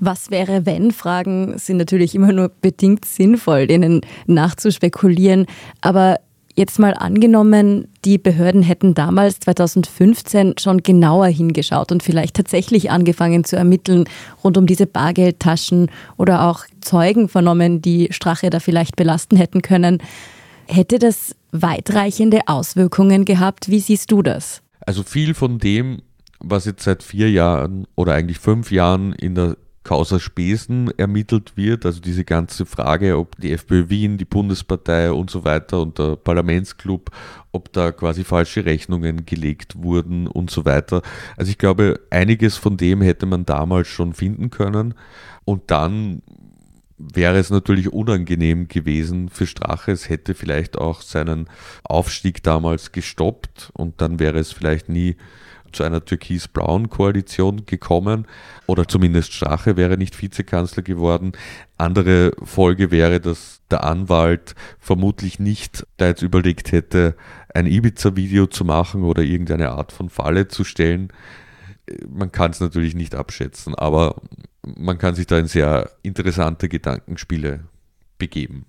Was wäre, wenn? Fragen sind natürlich immer nur bedingt sinnvoll, denen nachzuspekulieren. Aber Jetzt mal angenommen, die Behörden hätten damals 2015 schon genauer hingeschaut und vielleicht tatsächlich angefangen zu ermitteln rund um diese Bargeldtaschen oder auch Zeugen vernommen, die Strache da vielleicht belasten hätten können. Hätte das weitreichende Auswirkungen gehabt? Wie siehst du das? Also viel von dem, was jetzt seit vier Jahren oder eigentlich fünf Jahren in der Causa Spesen ermittelt wird, also diese ganze Frage, ob die FPÖ Wien, die Bundespartei und so weiter und der Parlamentsclub, ob da quasi falsche Rechnungen gelegt wurden und so weiter. Also ich glaube, einiges von dem hätte man damals schon finden können und dann wäre es natürlich unangenehm gewesen für Strache. Es hätte vielleicht auch seinen Aufstieg damals gestoppt und dann wäre es vielleicht nie zu einer türkis-blauen Koalition gekommen oder zumindest Strache wäre nicht Vizekanzler geworden. Andere Folge wäre, dass der Anwalt vermutlich nicht da jetzt überlegt hätte, ein Ibiza-Video zu machen oder irgendeine Art von Falle zu stellen. Man kann es natürlich nicht abschätzen, aber man kann sich da in sehr interessante Gedankenspiele begeben.